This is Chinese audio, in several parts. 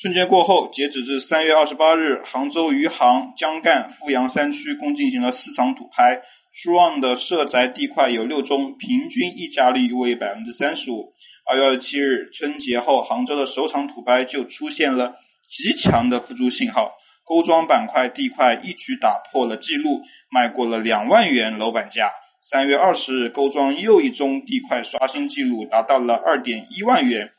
春节过后，截止至三月二十八日，杭州余杭、江干、富阳三区共进行了四场土拍，出让的涉宅地块有六宗，平均溢价率为百分之三十五。二月二十七日，春节后，杭州的首场土拍就出现了极强的复苏信号，勾庄板块地块一举打破了记录，迈过了两万元楼板价。三月二十日，勾庄又一宗地块刷新记录，达到了二点一万元。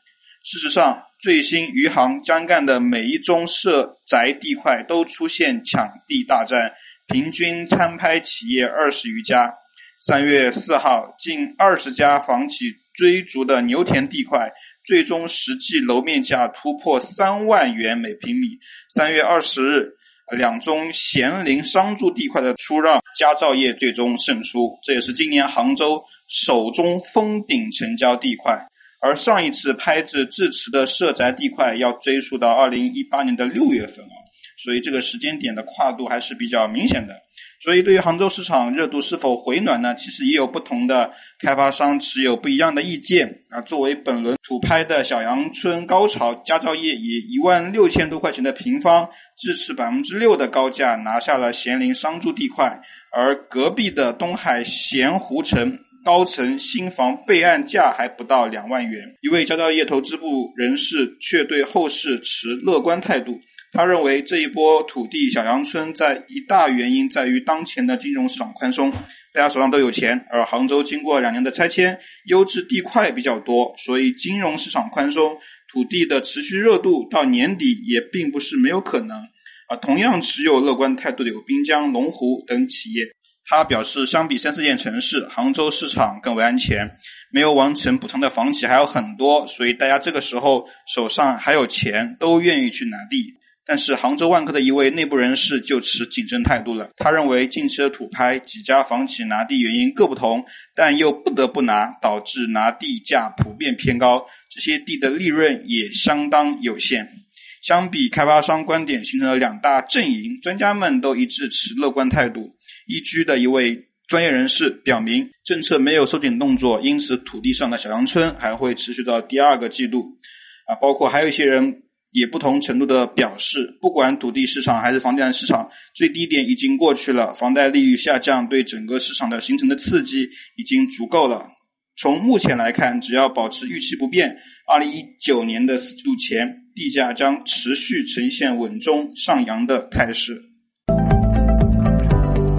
事实上，最新余杭江干的每一宗涉宅地块都出现抢地大战，平均参拍企业二十余家。三月四号，近二十家房企追逐的牛田地块，最终实际楼面价突破三万元每平米。三月二十日，两宗咸宁商住地块的出让，佳兆业最终胜出，这也是今年杭州首宗封顶成交地块。而上一次拍至至此的涉宅地块要追溯到二零一八年的六月份啊，所以这个时间点的跨度还是比较明显的。所以对于杭州市场热度是否回暖呢？其实也有不同的开发商持有不一样的意见啊。作为本轮土拍的小阳春高潮，佳兆业以一万六千多块钱的平方，支持百分之六的高价拿下了咸宁商住地块，而隔壁的东海咸湖城。高层新房备案价还不到两万元，一位佳兆业投资部人士却对后市持乐观态度。他认为这一波土地小阳春在一大原因在于当前的金融市场宽松，大家手上都有钱，而杭州经过两年的拆迁，优质地块比较多，所以金融市场宽松，土地的持续热度到年底也并不是没有可能。啊，同样持有乐观态度的有滨江、龙湖等企业。他表示，相比三四线城市，杭州市场更为安全，没有完成补偿的房企还有很多，所以大家这个时候手上还有钱，都愿意去拿地。但是，杭州万科的一位内部人士就持谨慎态度了。他认为，近期的土拍几家房企拿地原因各不同，但又不得不拿，导致拿地价普遍偏高，这些地的利润也相当有限。相比开发商观点形成了两大阵营，专家们都一致持乐观态度。一居的一位专业人士表明，政策没有收紧动作，因此土地上的小阳春还会持续到第二个季度。啊，包括还有一些人也不同程度的表示，不管土地市场还是房地产市场，最低点已经过去了，房贷利率下降对整个市场的形成的刺激已经足够了。从目前来看，只要保持预期不变，二零一九年的四季度前，地价将持续呈现稳中上扬的态势。